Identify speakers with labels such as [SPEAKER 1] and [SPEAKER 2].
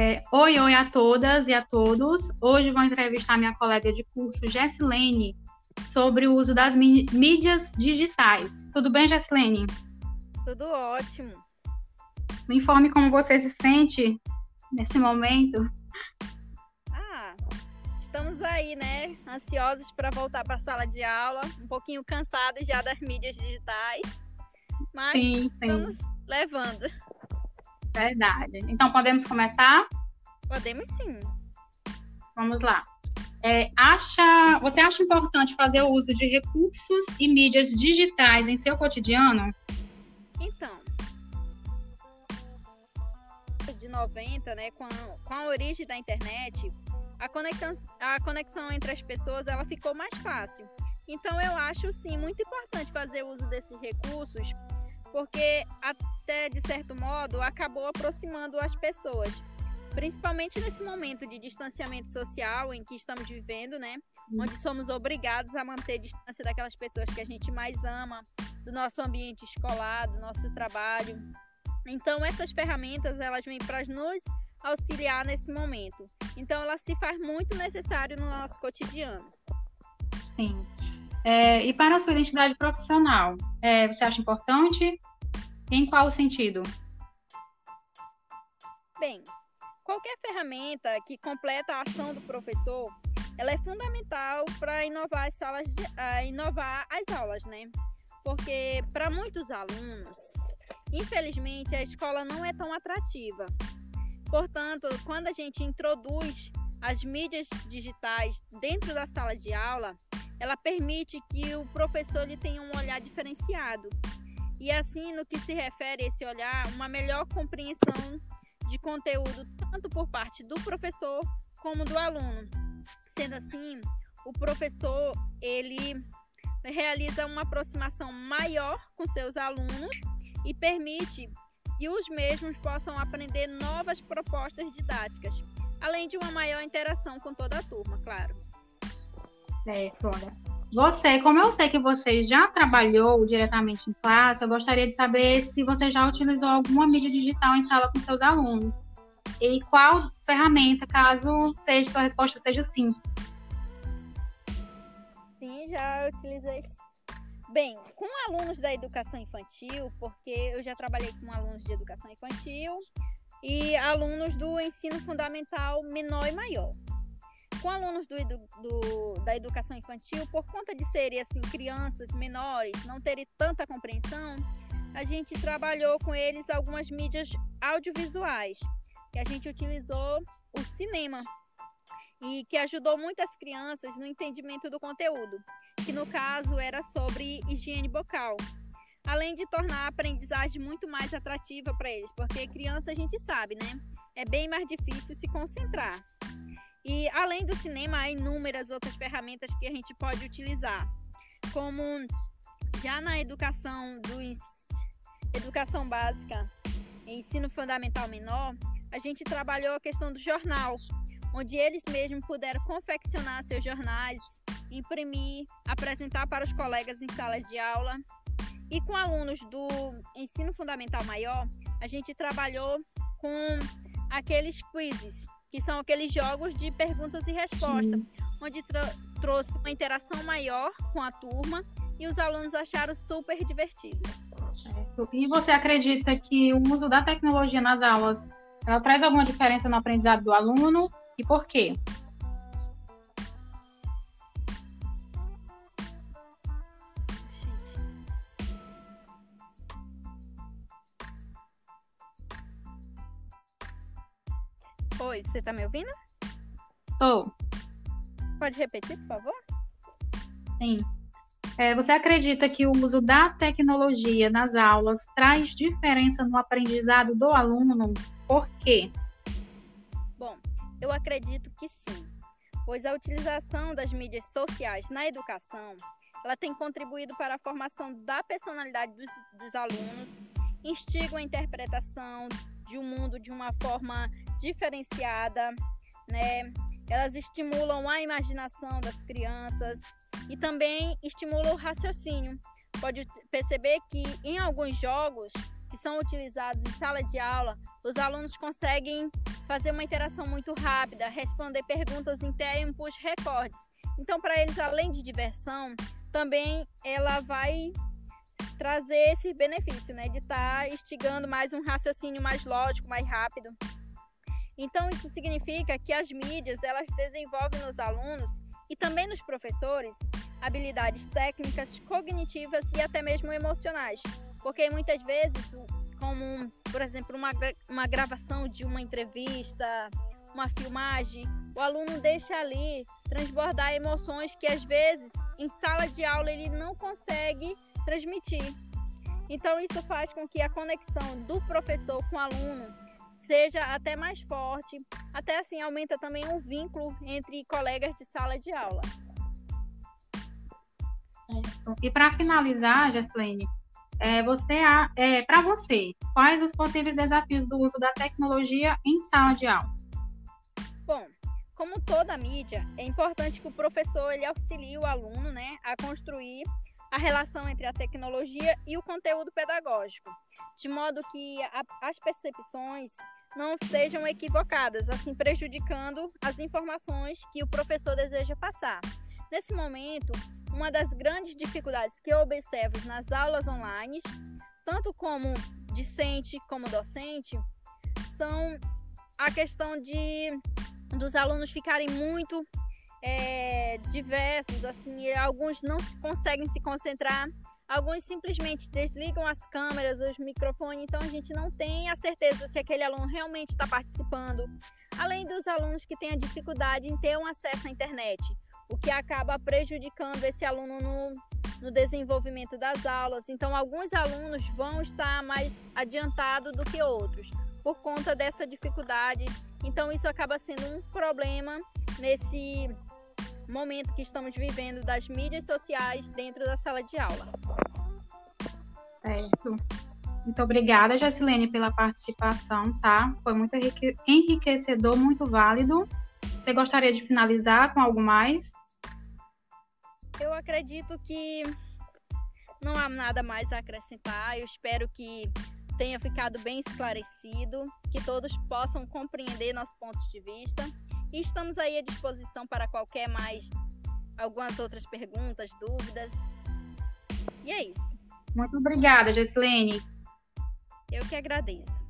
[SPEAKER 1] É, oi, oi a todas e a todos. Hoje vou entrevistar minha colega de curso, Jessilene, sobre o uso das mídias digitais. Tudo bem, Jessilene?
[SPEAKER 2] Tudo ótimo.
[SPEAKER 1] Me informe como você se sente nesse momento.
[SPEAKER 2] Ah, estamos aí, né? Ansiosos para voltar para a sala de aula, um pouquinho cansados já das mídias digitais, mas sim, sim. estamos levando.
[SPEAKER 1] Verdade. Então podemos começar?
[SPEAKER 2] Podemos sim.
[SPEAKER 1] Vamos lá. É, acha, você acha importante fazer o uso de recursos e mídias digitais em seu cotidiano?
[SPEAKER 2] Então, de 90, né, com a, com a origem da internet, a conexão, a conexão entre as pessoas ela ficou mais fácil. Então, eu acho sim muito importante fazer uso desses recursos, porque até de certo modo acabou aproximando as pessoas principalmente nesse momento de distanciamento social em que estamos vivendo, né? Onde somos obrigados a manter distância daquelas pessoas que a gente mais ama, do nosso ambiente escolar, do nosso trabalho. Então, essas ferramentas, elas vêm para nos auxiliar nesse momento. Então, ela se faz muito necessário no nosso cotidiano.
[SPEAKER 1] Sim. É, e para a sua identidade profissional, é, você acha importante? Em qual sentido?
[SPEAKER 2] Bem, Qualquer ferramenta que completa a ação do professor, ela é fundamental para inovar as salas, de, uh, inovar as aulas, né? Porque para muitos alunos, infelizmente, a escola não é tão atrativa. Portanto, quando a gente introduz as mídias digitais dentro da sala de aula, ela permite que o professor ele tenha um olhar diferenciado. E assim, no que se refere a esse olhar, uma melhor compreensão de conteúdo tanto por parte do professor como do aluno. Sendo assim, o professor ele realiza uma aproximação maior com seus alunos e permite que os mesmos possam aprender novas propostas didáticas, além de uma maior interação com toda a turma, claro.
[SPEAKER 1] Flora. Você, como eu sei que você já trabalhou diretamente em classe, eu gostaria de saber se você já utilizou alguma mídia digital em sala com seus alunos. E qual ferramenta, caso seja sua resposta seja sim.
[SPEAKER 2] Sim, já utilizei. Bem, com alunos da educação infantil, porque eu já trabalhei com alunos de educação infantil e alunos do ensino fundamental menor e maior. Com alunos do, do, da educação infantil, por conta de serem assim, crianças menores, não terem tanta compreensão, a gente trabalhou com eles algumas mídias audiovisuais que a gente utilizou o cinema e que ajudou muitas crianças no entendimento do conteúdo, que no caso era sobre higiene bucal. Além de tornar a aprendizagem muito mais atrativa para eles, porque criança a gente sabe, né? É bem mais difícil se concentrar. E além do cinema, há inúmeras outras ferramentas que a gente pode utilizar, como já na educação do educação básica, ensino fundamental menor, a gente trabalhou a questão do jornal, onde eles mesmos puderam confeccionar seus jornais, imprimir, apresentar para os colegas em salas de aula. E com alunos do ensino fundamental maior, a gente trabalhou com aqueles quizzes, que são aqueles jogos de perguntas e respostas, onde trouxe uma interação maior com a turma e os alunos acharam super divertido.
[SPEAKER 1] E você acredita que o uso da tecnologia nas aulas ela traz alguma diferença no aprendizado do aluno e por quê?
[SPEAKER 2] Oi, você está me ouvindo?
[SPEAKER 1] Estou.
[SPEAKER 2] Pode repetir, por favor?
[SPEAKER 1] Sim. É, você acredita que o uso da tecnologia nas aulas traz diferença no aprendizado do aluno? Por quê?
[SPEAKER 2] Bom, eu acredito que sim, pois a utilização das mídias sociais na educação ela tem contribuído para a formação da personalidade dos, dos alunos, instigam a interpretação de um mundo de uma forma diferenciada, né? Elas estimulam a imaginação das crianças e também estimulam o raciocínio. Pode perceber que em alguns jogos que são utilizados em sala de aula, os alunos conseguem fazer uma interação muito rápida, responder perguntas em tempos recordes. Então, para eles, além de diversão, também ela vai trazer esse benefício, né, de estar tá instigando mais um raciocínio mais lógico, mais rápido. Então, isso significa que as mídias, elas desenvolvem nos alunos e também nos professores habilidades técnicas, cognitivas e até mesmo emocionais. Porque muitas vezes, como, por exemplo, uma, uma gravação de uma entrevista, uma filmagem, o aluno deixa ali transbordar emoções que às vezes em sala de aula ele não consegue transmitir. Então isso faz com que a conexão do professor com o aluno seja até mais forte, até assim aumenta também o um vínculo entre colegas de sala de aula.
[SPEAKER 1] E para finalizar, Jaslene, é, você, é, para você, quais os possíveis desafios do uso da tecnologia em sala de aula?
[SPEAKER 2] Bom, como toda mídia, é importante que o professor ele auxilie o aluno né, a construir a relação entre a tecnologia e o conteúdo pedagógico, de modo que a, as percepções não sejam equivocadas, assim prejudicando as informações que o professor deseja passar. Nesse momento, uma das grandes dificuldades que eu observo nas aulas online, tanto como discente como docente, são a questão de dos alunos ficarem muito é, diversos, assim, alguns não conseguem se concentrar, alguns simplesmente desligam as câmeras, os microfones, então a gente não tem a certeza se aquele aluno realmente está participando. Além dos alunos que têm a dificuldade em ter um acesso à internet o que acaba prejudicando esse aluno no, no desenvolvimento das aulas. Então, alguns alunos vão estar mais adiantados do que outros por conta dessa dificuldade. Então, isso acaba sendo um problema nesse momento que estamos vivendo das mídias sociais dentro da sala de aula.
[SPEAKER 1] Certo. Muito obrigada, Jacilene, pela participação, tá? Foi muito enriquecedor, muito válido. Você gostaria de finalizar com algo mais?
[SPEAKER 2] Eu acredito que não há nada mais a acrescentar. Eu espero que tenha ficado bem esclarecido, que todos possam compreender nosso ponto de vista. E estamos aí à disposição para qualquer mais algumas outras perguntas, dúvidas. E é isso.
[SPEAKER 1] Muito obrigada, Jessilene.
[SPEAKER 2] Eu que agradeço.